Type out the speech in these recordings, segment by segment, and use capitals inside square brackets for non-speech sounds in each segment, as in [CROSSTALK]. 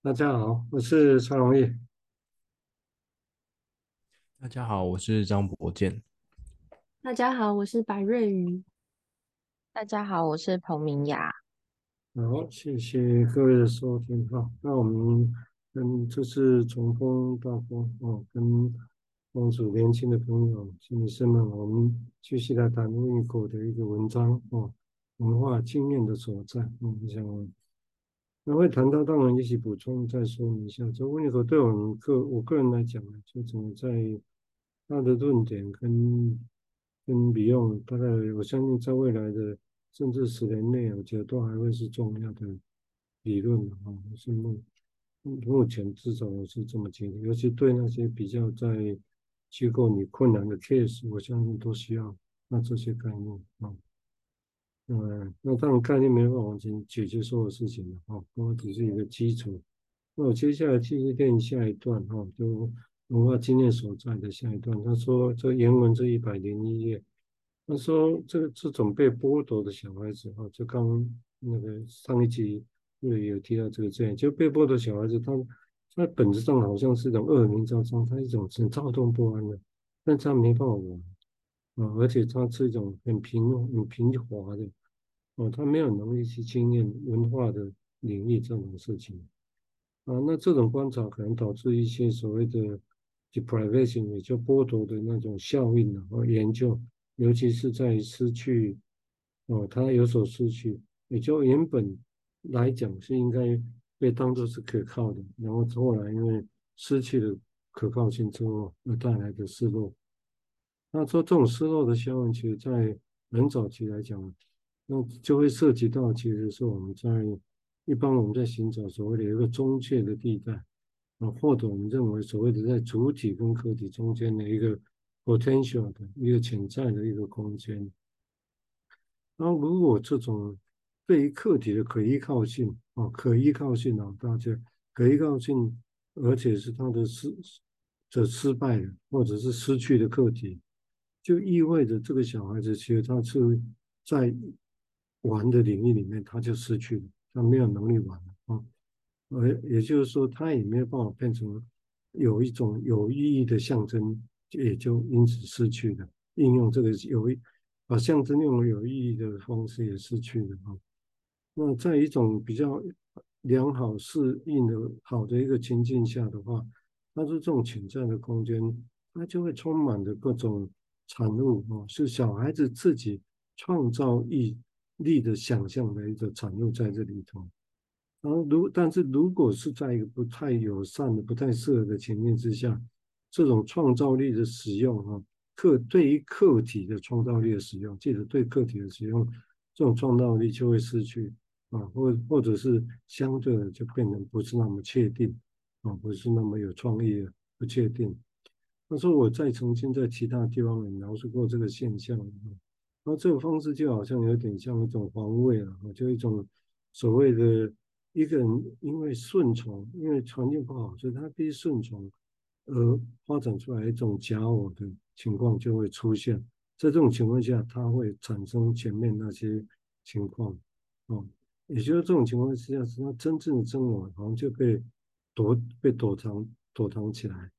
大家好，我是蔡荣义。大家好，我是张博健。大家好，我是白瑞瑜。大家好，我是彭明雅。好，谢谢各位的收听哈。那我们跟这次重逢大风哦，跟帮助年轻的朋友、心理师们，我们继续来谈温尼口的一个文章哦，文化经验的所在。嗯，我想那会谈到，当然一起补充再说明一下。这温尼口对我们个我个人来讲呢，就怎么在他的论点跟跟比用大概我相信在未来的。甚至十年内，我觉得都还会是重要的理论啊。是目目前至少我是这么觉得，尤其对那些比较在机构里困难的 case，我相信都需要那这些概念啊。嗯那当然概念没办法完全解决所有事情的哈，那么只是一个基础。那我接下来继续念下一段哈，就文化经验所在的下一段。他说这原文这一百零一页。他说：“这个这种被剥夺的小孩子啊，就刚那个上一集又有提到这个这样，就被剥夺小孩子，他他本质上好像是一种恶名昭彰，他一种很躁动不安的，但他没办法玩啊，而且他是一种很平很平滑的哦，他没有能力去经验文化的领域这种事情啊，那这种观察可能导致一些所谓的 deprivation，也就剥夺的那种效应啊，和研究。”尤其是在失去，哦，他有所失去，也就原本来讲是应该被当作是可靠的，然后后来因为失去了可靠性之后而带来的失落。那说这种失落的效应，其实在很早期来讲，那就会涉及到，其实是我们在一般我们在寻找所谓的一个中介的地带，啊，或者我们认为所谓的在主体跟客体中间的一个。potential 的一个潜在的一个空间，然后如果这种对于客体的可依靠性啊，可依靠性啊，大家可依靠性，而且是他的失的失败的或者是失去的客体，就意味着这个小孩子其实他是在玩的领域里面他就失去了，他没有能力玩了啊，而也就是说他也没有办法变成有一种有意义的象征。也就因此失去了应用这个有把象征用有意义的方式也失去了啊。那在一种比较良好适应的好的一个情境下的话，那是这种潜在的空间，它就会充满着各种产物啊，是小孩子自己创造意力的想象的一个产物在这里头。然后如但是如果是在一个不太友善的、不太适合的情境之下。这种创造力的使用，哈，客对于客体的创造力的使用，记得对客体的使用，这种创造力就会失去啊，或或者是相对的就变得不是那么确定啊，不是那么有创意的，不确定。他说我在曾经在其他地方也描述过这个现象啊，那这个方式就好像有点像一种防卫啊，就一种所谓的一个人因为顺从，因为环境不好，所以他必须顺从。而发展出来一种假我的情况就会出现，在这种情况下，它会产生前面那些情况，哦，也就是这种情况之下，是他真正的真我好像就被躲被躲藏躲藏起来，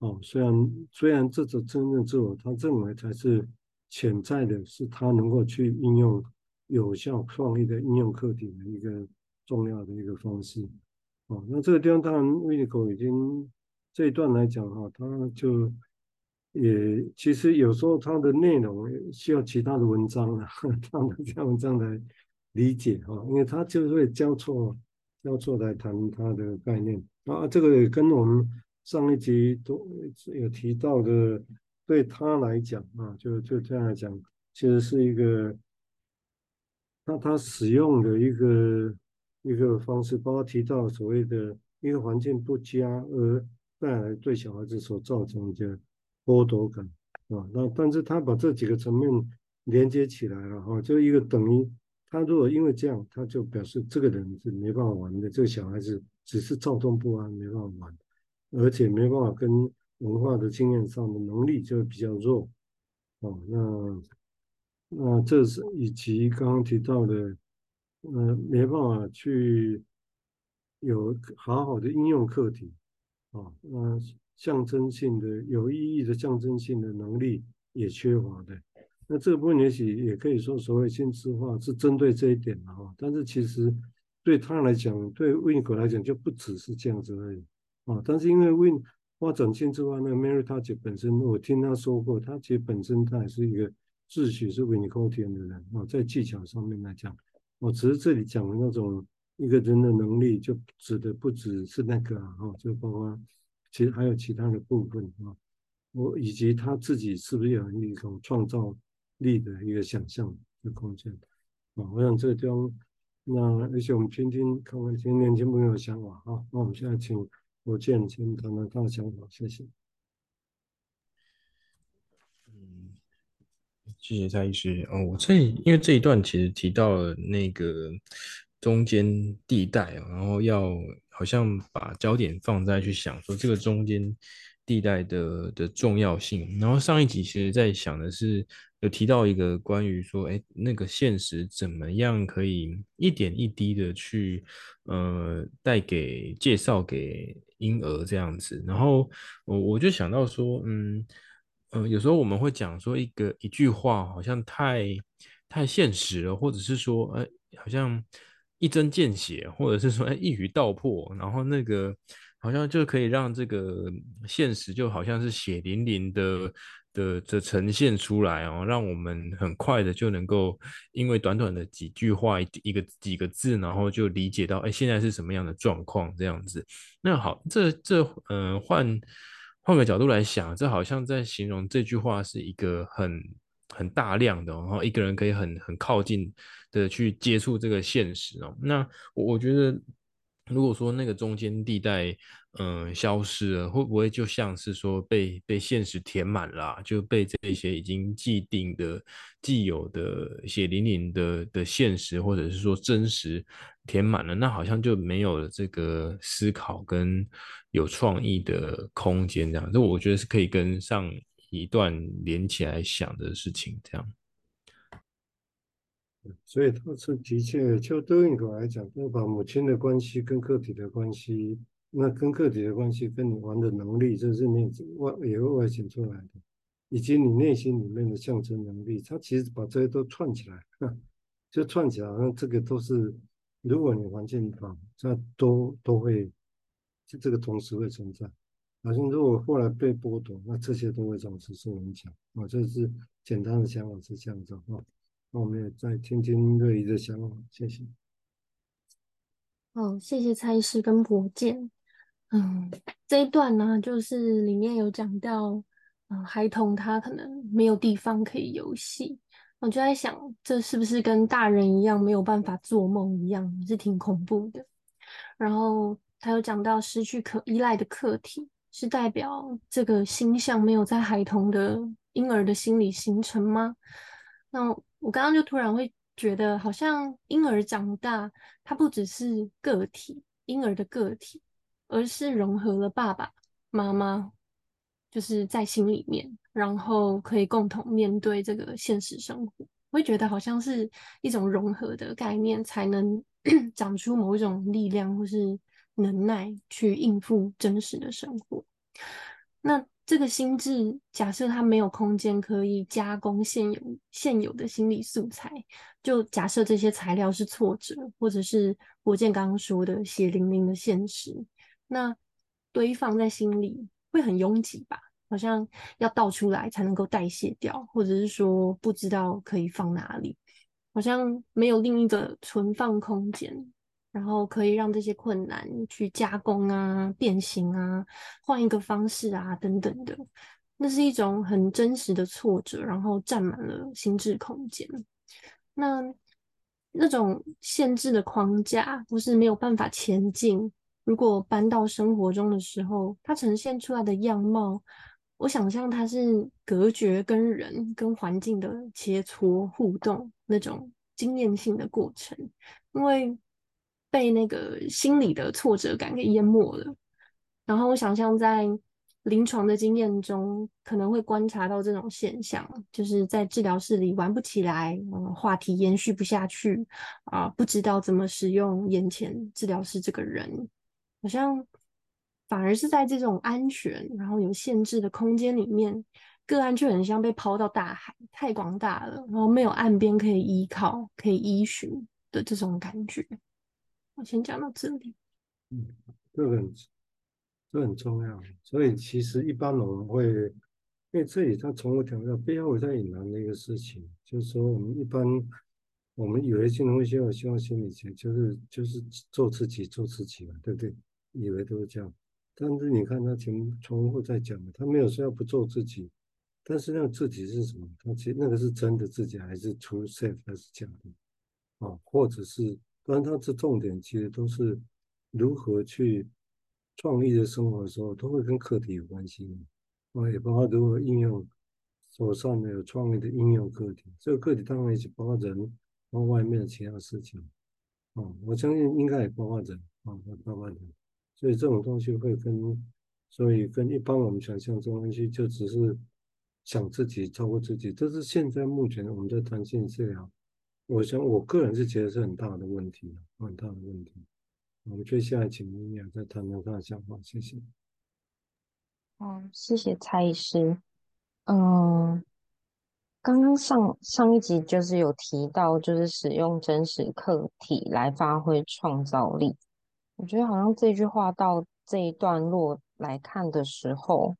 哦，虽然虽然这种真正自我，他认为才是潜在的，是他能够去应用有效创意的应用课题的一个重要的一个方式，哦，那这个地方当然温尼口已经。这一段来讲哈，他就也其实有时候他的内容需要其他的文章啊，[LAUGHS] 他的这样文章来理解哈，因为他就是会交错交错来谈他的概念啊，这个也跟我们上一集都有提到的，对他来讲啊，就就这样来讲，其实是一个那他使用的一个一个方式，包括提到所谓的一个环境不佳而。带来对小孩子所造成的剥夺感啊，那但是他把这几个层面连接起来了哈，就一个等于他如果因为这样，他就表示这个人是没办法玩的，这个小孩子只是躁动不安，没办法玩，而且没办法跟文化的经验上的能力就比较弱哦。那那这是以及刚刚提到的，呃，没办法去有好好的应用课题啊，那象征性的、有意义的象征性的能力也缺乏的。那这部分也许也可以说，所谓新质化是针对这一点的哈。但是其实对他来讲，对 Win 来讲就不只是这样子而已啊。但是因为 Win 发展新质化，那 Mary 他其实本身我听他说过，他其实本身他也是一个自诩是 Winnicottian 的人啊，在技巧上面来讲，我只是这里讲的那种一个人的能力，就指的不只是那个啊，就包括其实还有其他的部分啊，我以及他自己是不是有一种创造力的一个想象的空间啊，我想这个地方，那而且我们听听看看听年轻朋友的想法啊，那我们现在请国健先谈谈他的想法，谢谢。嗯，谢谢蔡医师。哦，我这因为这一段其实提到了那个中间地带，然后要好像把焦点放在去想说这个中间地带的的重要性。然后上一集其实在想的是。有提到一个关于说，哎，那个现实怎么样可以一点一滴的去，呃，带给介绍给婴儿这样子。然后我我就想到说，嗯嗯、呃，有时候我们会讲说一个一句话好像太太现实了，或者是说，哎，好像一针见血，或者是说，哎，一语道破，然后那个好像就可以让这个现实就好像是血淋淋的。的的呈现出来哦，让我们很快的就能够，因为短短的几句话一个几个字，然后就理解到，哎，现在是什么样的状况这样子。那好，这这嗯、换换个角度来想，这好像在形容这句话是一个很很大量的，然后一个人可以很很靠近的去接触这个现实哦。那我我觉得。如果说那个中间地带，嗯、呃，消失了，会不会就像是说被被现实填满了啊，就被这些已经既定的、既有的血淋淋的的现实，或者是说真实填满了，那好像就没有了这个思考跟有创意的空间，这样，这我觉得是可以跟上一段连起来想的事情，这样。所以他是的确，就对应口来讲，要把母亲的关系跟个体的关系，那跟个体的关系跟你玩的能力，这是内外也会外显出来的，以及你内心里面的象征能力，他其实把这些都串起来，[LAUGHS] 就串起来，那这个都是，如果你环境好，那都都会，就这个同时会存在。好像如果后来被剥夺，那这些都会同时受影响啊。这是简单的想法是这样子啊。那我们也再听听瑞仪的想法，谢谢。好，谢谢蔡医师跟博健。嗯，这一段呢，就是里面有讲到，嗯，孩童他可能没有地方可以游戏，我就在想，这是不是跟大人一样没有办法做梦一样，是挺恐怖的。然后他有讲到失去可依赖的客体，是代表这个星象没有在孩童的婴儿的心里形成吗？那。我刚刚就突然会觉得，好像婴儿长大，他不只是个体，婴儿的个体，而是融合了爸爸妈妈，就是在心里面，然后可以共同面对这个现实生活。我会觉得好像是一种融合的概念，才能 [COUGHS] 长出某一种力量或是能耐，去应付真实的生活。那。这个心智假设它没有空间可以加工现有现有的心理素材，就假设这些材料是挫折，或者是国健刚刚说的血淋淋的现实，那堆放在心里会很拥挤吧？好像要倒出来才能够代谢掉，或者是说不知道可以放哪里，好像没有另一个存放空间。然后可以让这些困难去加工啊、变形啊、换一个方式啊等等的，那是一种很真实的挫折，然后占满了心智空间。那那种限制的框架，或是没有办法前进。如果搬到生活中的时候，它呈现出来的样貌，我想象它是隔绝跟人、跟环境的切磋互动那种经验性的过程，因为。被那个心理的挫折感给淹没了，然后我想象在临床的经验中，可能会观察到这种现象，就是在治疗室里玩不起来，嗯，话题延续不下去，啊，不知道怎么使用眼前治疗师这个人，好像反而是在这种安全然后有限制的空间里面，个案却很像被抛到大海，太广大了，然后没有岸边可以依靠、可以依循的这种感觉。我先讲到这里。嗯，这个很。这很重要，所以其实一般我们会，因为这里他重复强调，不要再隐瞒的一个事情，就是说我们一般我们以为金融学有希望心理学，就是就是做自己做自己嘛，对不对？以为都是这样，但是你看他前重复在讲，他没有说要不做自己，但是那个自己是什么？他其实那个是真的自己，还是 true self 还是假的？啊，或者是，当然他这重点其实都是如何去。创意的生活的时候，都会跟课题有关系啊，也包括如何应用手上的有创意的应用课题。这个课题当然也是包括人，包括外面的其他事情啊。我相信应该也包括人啊，包括人。所以这种东西会跟，所以跟一般我们想象中东西就只是想自己照顾自己，这是现在目前我们在谈心理治疗，我想我个人是觉得是很大的问题，很大的问题。我们接下来请明雅再谈谈他的想法，谢谢。嗯，谢谢蔡医师。嗯，刚刚上上一集就是有提到，就是使用真实课体来发挥创造力。我觉得好像这句话到这一段落来看的时候，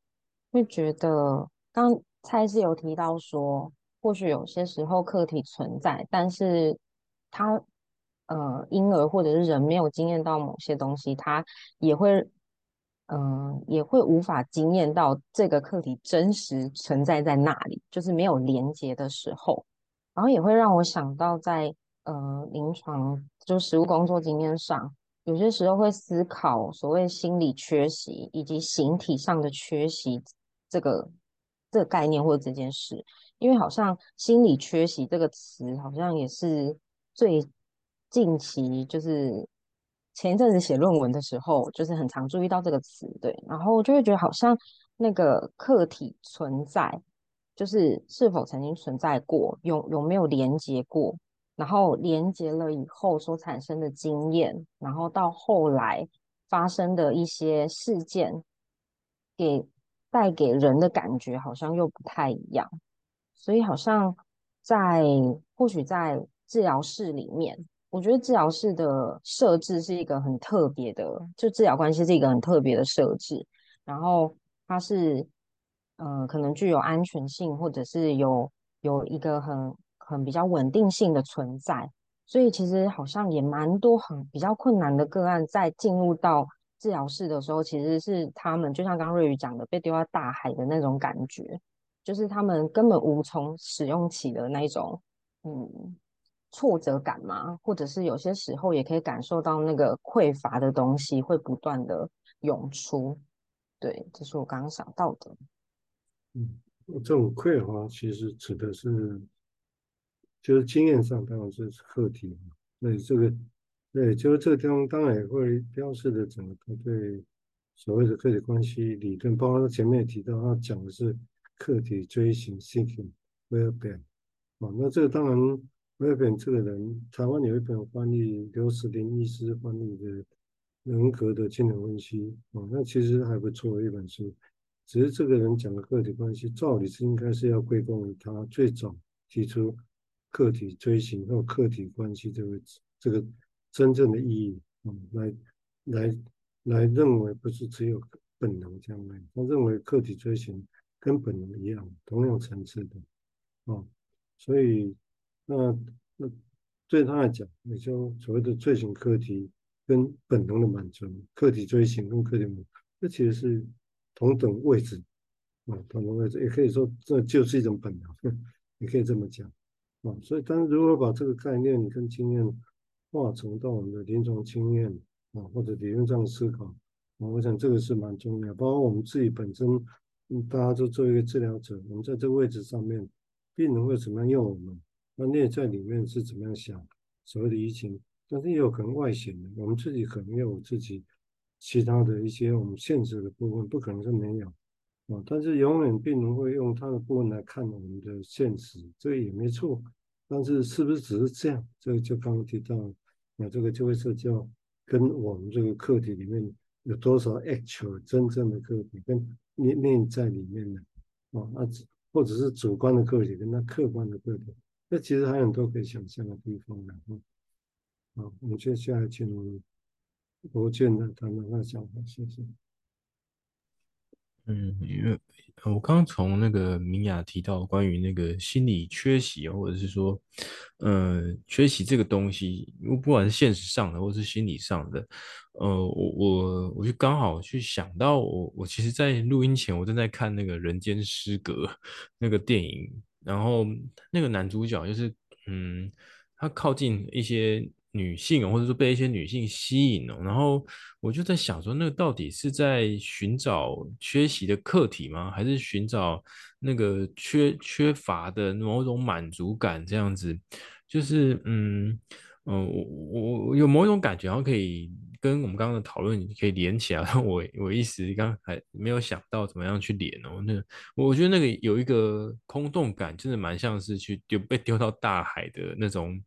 会觉得刚蔡医师有提到说，或许有些时候课题存在，但是他。呃，婴儿或者是人没有经验到某些东西，他也会，嗯、也会无法经验到这个课题真实存在在那里，就是没有连接的时候，然后也会让我想到在呃临床就实务工作经验上，有些时候会思考所谓心理缺席以及形体上的缺席这个这个概念或者这件事，因为好像心理缺席这个词好像也是最。近期就是前一阵子写论文的时候，就是很常注意到这个词，对，然后就会觉得好像那个客体存在，就是是否曾经存在过，有有没有连接过，然后连接了以后所产生的经验，然后到后来发生的一些事件，给带给人的感觉好像又不太一样，所以好像在或许在治疗室里面。我觉得治疗室的设置是一个很特别的，就治疗关系是一个很特别的设置。然后它是，呃，可能具有安全性，或者是有有一个很很比较稳定性的存在。所以其实好像也蛮多很比较困难的个案，在进入到治疗室的时候，其实是他们就像刚刚瑞宇讲的，被丢到大海的那种感觉，就是他们根本无从使用起的那种，嗯。挫折感嘛，或者是有些时候也可以感受到那个匮乏的东西会不断的涌出。对，这是我刚刚想到的。嗯，这种匮乏其实指的是，就是经验上当然是课题。那这个，对，就是这个地方当然也会标示的整个对所谓的课题关系理论，包括前面也提到，他讲的是课题追寻 （seeking well-being）。啊，那这个当然。威本这个人，台湾有一本翻译刘石林医师翻译的人格的精神分析，啊，那其实还不错的一本书。只是这个人讲的个体关系，照理是应该是要归功于他最早提出个体追寻或个体关系这个这个真正的意义，嗯，来来来认为不是只有本能这样来，他认为个体追寻跟本能一样，同样层次的，啊，所以。那那对他来讲，也就所谓的追寻课题跟本能的满足，课题追寻跟客体满足，这其实是同等位置啊，同等位置，也可以说这就是一种本能，[LAUGHS] 也可以这么讲啊。所以，但是如果把这个概念跟经验化成到我们的临床经验啊，或者理论上的思考啊，我想这个是蛮重要。包括我们自己本身，嗯，大家都作为一个治疗者，我们在这个位置上面，病人会怎么样用我们？那内在里面是怎么样想所谓的移情，但是也有可能外显的，我们自己可能也有自己其他的一些我们限制的部分，不可能是没有。啊，但是永远病人会用他的部分来看我们的现实，这也没错。但是是不是只是这样？这个就刚刚提到，那这个就会涉及到跟我们这个课题里面有多少 actual 真正的课题跟内内在里面的啊，啊，或者是主观的课题跟那客观的课题，那其实还有很多可以想象的地方的。好，我们接下来请罗健的谈谈他的想法，谢谢。嗯，因为我刚从那个明雅提到关于那个心理缺席，或者是说，呃，缺席这个东西，不管是现实上的，或是心理上的，呃，我我我就刚好去想到，我我其实，在录音前，我正在看那个《人间失格》[LAUGHS] 那个电影，然后那个男主角就是，嗯，他靠近一些。女性，或者说被一些女性吸引哦，然后我就在想说，那个到底是在寻找缺席的客体吗？还是寻找那个缺缺乏的某种满足感？这样子，就是嗯嗯、我我我有某种感觉，然后可以跟我们刚刚的讨论可以连起来。[LAUGHS] 我我一时刚还没有想到怎么样去连哦。那我觉得那个有一个空洞感，真的蛮像是去丢被丢到大海的那种。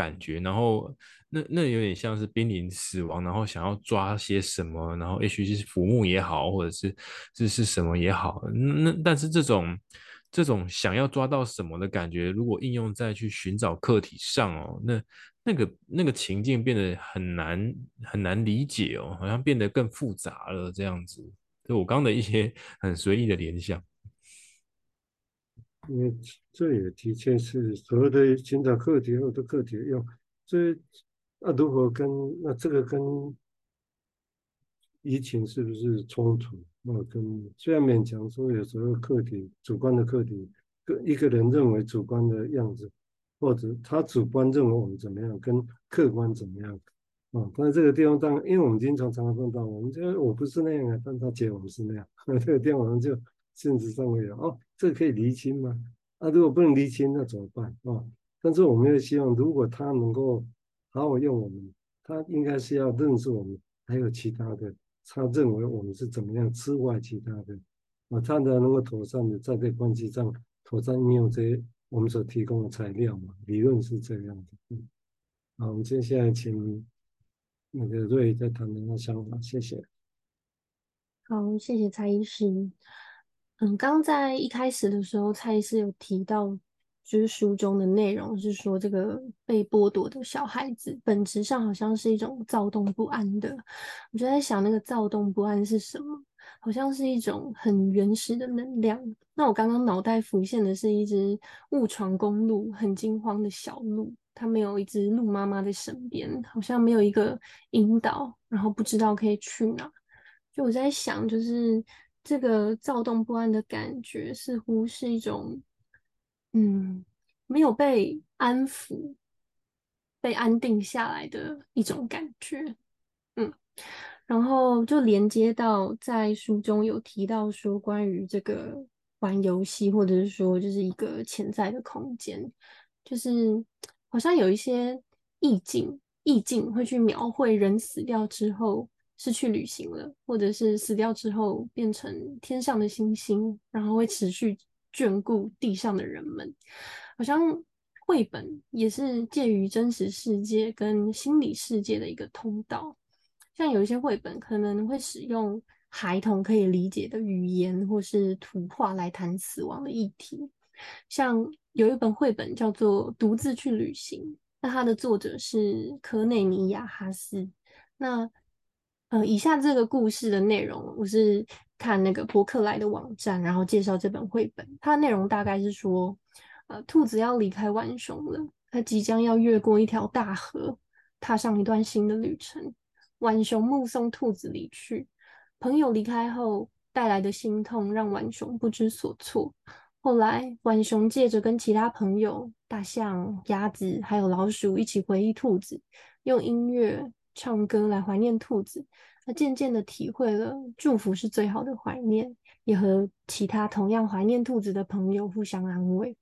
感觉，然后那那有点像是濒临死亡，然后想要抓些什么，然后也许是浮木也好，或者是这是什么也好，那但是这种这种想要抓到什么的感觉，如果应用在去寻找客体上哦，那那个那个情境变得很难很难理解哦，好像变得更复杂了这样子。就我刚的一些 [LAUGHS] 很随意的联想。因为这也的确是所有的寻找课题或者课题用，这那如何跟那这个跟疫情是不是冲突？那跟虽然勉强说有时候课题主观的课题，跟一个人认为主观的样子，或者他主观认为我们怎么样，跟客观怎么样啊？但是这个地方当然，因为我们经常常常碰到，我们觉得我不是那样啊，但他觉得我们是那样，那 [LAUGHS] 这个地方我们就。现实上会有哦，这个可以厘清吗？啊，如果不能厘清，那怎么办啊？但是我们又希望，如果他能够好好用我们，他应该是要认识我们，还有其他的，他认为我们是怎么样之外其他的啊，他才能够妥善的在这关系上妥善应用这些我们所提供的材料嘛。理论是这样的。嗯，好，我们接下来请那个瑞再谈谈他的想法，谢谢。好，谢谢蔡医师。嗯，刚在一开始的时候，蔡医师有提到，就是书中的内容是说，这个被剥夺的小孩子本质上好像是一种躁动不安的。我就在想，那个躁动不安是什么？好像是一种很原始的能量。那我刚刚脑袋浮现的是一只误闯公路、很惊慌的小鹿，它没有一只鹿妈妈在身边，好像没有一个引导，然后不知道可以去哪。就我在想，就是。这个躁动不安的感觉，似乎是一种，嗯，没有被安抚、被安定下来的一种感觉，嗯，然后就连接到在书中有提到说，关于这个玩游戏，或者是说，就是一个潜在的空间，就是好像有一些意境，意境会去描绘人死掉之后。是去旅行了，或者是死掉之后变成天上的星星，然后会持续眷顾地上的人们。好像绘本也是介于真实世界跟心理世界的一个通道。像有一些绘本可能会使用孩童可以理解的语言或是图画来谈死亡的议题。像有一本绘本叫做《独自去旅行》，那它的作者是科内尼亚哈斯。那呃，以下这个故事的内容，我是看那个博客来的网站，然后介绍这本绘本。它的内容大概是说，呃，兔子要离开浣熊了，它即将要越过一条大河，踏上一段新的旅程。浣熊目送兔子离去，朋友离开后带来的心痛让浣熊不知所措。后来，浣熊借着跟其他朋友——大象、鸭子还有老鼠一起回忆兔子，用音乐。唱歌来怀念兔子，他渐渐的体会了祝福是最好的怀念，也和其他同样怀念兔子的朋友互相安慰。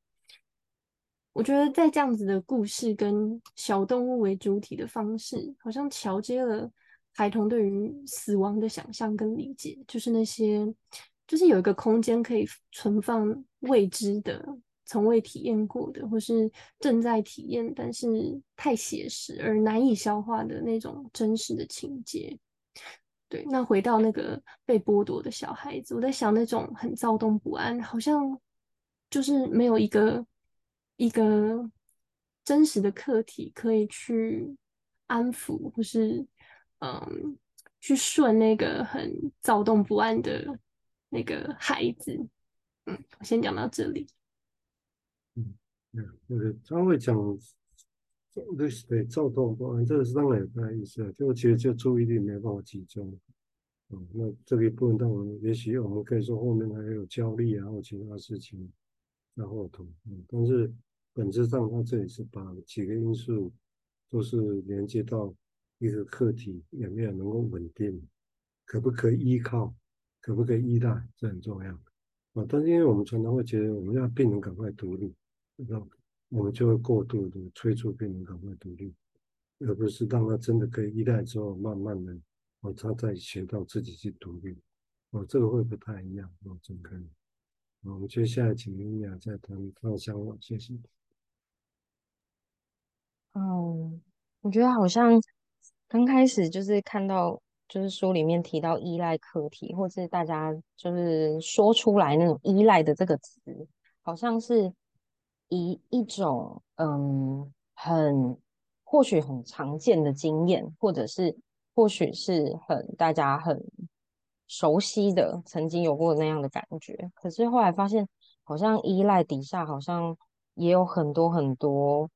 我觉得在这样子的故事跟小动物为主体的方式，好像桥接了孩童对于死亡的想象跟理解，就是那些就是有一个空间可以存放未知的、从未体验过的，或是正在体验但是太写实而难以消化的那种真实的情节。对，那回到那个被剥夺的小孩子，我在想那种很躁动不安，好像就是没有一个一个真实的客体可以去安抚，或是嗯，去顺那个很躁动不安的那个孩子。嗯，我先讲到这里。那个他会讲。对对，躁动不安，这个是当然有他的意思啊。就其实就注意力没办法集中，嗯，那这个部分当然也许我们可以说后面还有焦虑啊，或其他事情在后头，嗯，但是本质上他这里是把几个因素都是连接到一个客体有没有能够稳定，可不可以依靠，可不可以依赖，这很重要啊。但是因为我们常常会觉得我们要病人赶快独立，那？我们就会过度的催促病人赶快独立，而不是让他真的可以依赖之后，慢慢的哦，他再学到自己去独立，哦，这个会不太一样哦，真可以。我们接下来请林雅再谈方向了，谢谢。嗯，我觉得好像刚开始就是看到，就是书里面提到依赖课题，或是大家就是说出来那种依赖的这个词，好像是。以一种嗯，很或许很常见的经验，或者是或许是很大家很熟悉的，曾经有过那样的感觉。可是后来发现，好像依赖底下好像也有很多很多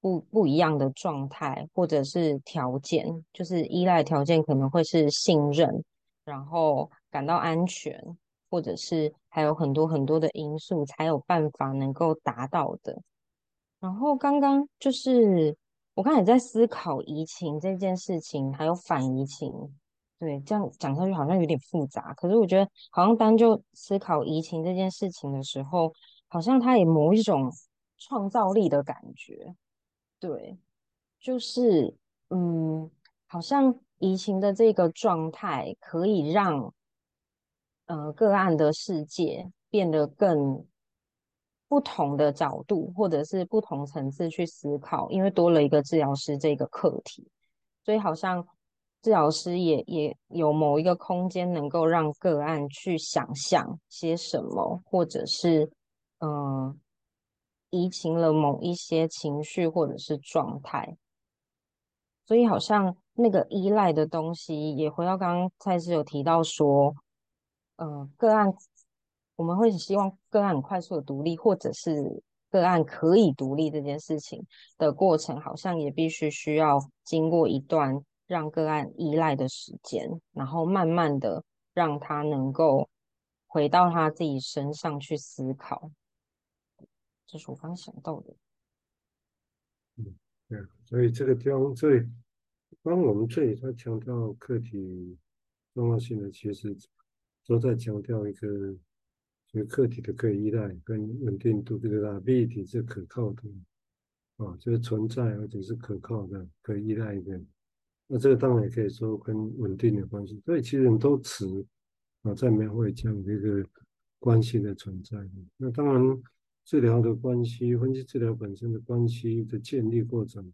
不不一样的状态，或者是条件。就是依赖条件可能会是信任，然后感到安全。或者是还有很多很多的因素，才有办法能够达到的。然后刚刚就是我刚才在思考移情这件事情，还有反移情。对，这样讲下去好像有点复杂。可是我觉得，好像当就思考移情这件事情的时候，好像它也某一种创造力的感觉。对，就是嗯，好像移情的这个状态可以让。呃，个案的世界变得更不同的角度，或者是不同层次去思考，因为多了一个治疗师这个课题，所以好像治疗师也也有某一个空间，能够让个案去想象些什么，或者是嗯、移情了某一些情绪或者是状态，所以好像那个依赖的东西，也回到刚刚蔡司有提到说。呃，个案我们会希望个案快速的独立，或者是个案可以独立这件事情的过程，好像也必须需要经过一段让个案依赖的时间，然后慢慢的让他能够回到他自己身上去思考。这是我刚想到的。嗯，对，所以这个地方最帮我们最他强调课题重要性的，其实。都在强调一个，就是客体的可以依赖跟稳定度，这个 ability 是可靠的，啊，就是存在而且是可靠的，可以依赖的。那这个当然也可以说跟稳定的关系，所以其实很多词啊在描绘这样的一个关系的存在。那当然，治疗的关系，分析治疗本身的关系的建立过程，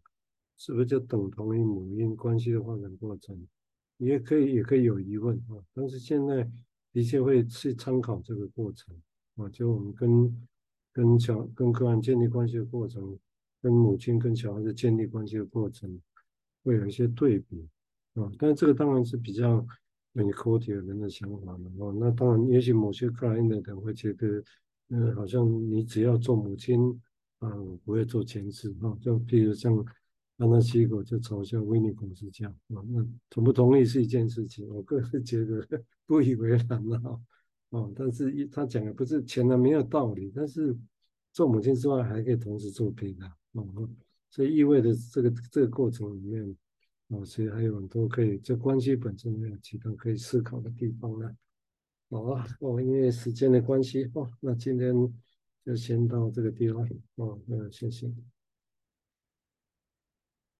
是不是就等同于母婴关系的发展过程？你也可以，也可以有疑问啊。但是现在。的确会去参考这个过程啊，就我们跟跟小跟个案建立关系的过程，跟母亲跟小孩子建立关系的过程，会有一些对比啊。但这个当然是比较很科学的人的想法了哦。那当然，也许某些个案的人会觉得，嗯，好像你只要做母亲啊，我不会做前世啊。就譬如像。那那西狗就嘲笑威尼孔是这样啊，那同不同意是一件事情，我个人觉得 [LAUGHS] 不以为然了啊。但是一他讲的不是全然没有道理，但是做母亲之外还可以同时做别的啊，所以意味着这个这个过程里面啊，其实还有很多可以这关系本身没有其他可以思考的地方呢。好啊，哦，因为时间的关系哦，那今天就先到这个地方哦，那谢谢。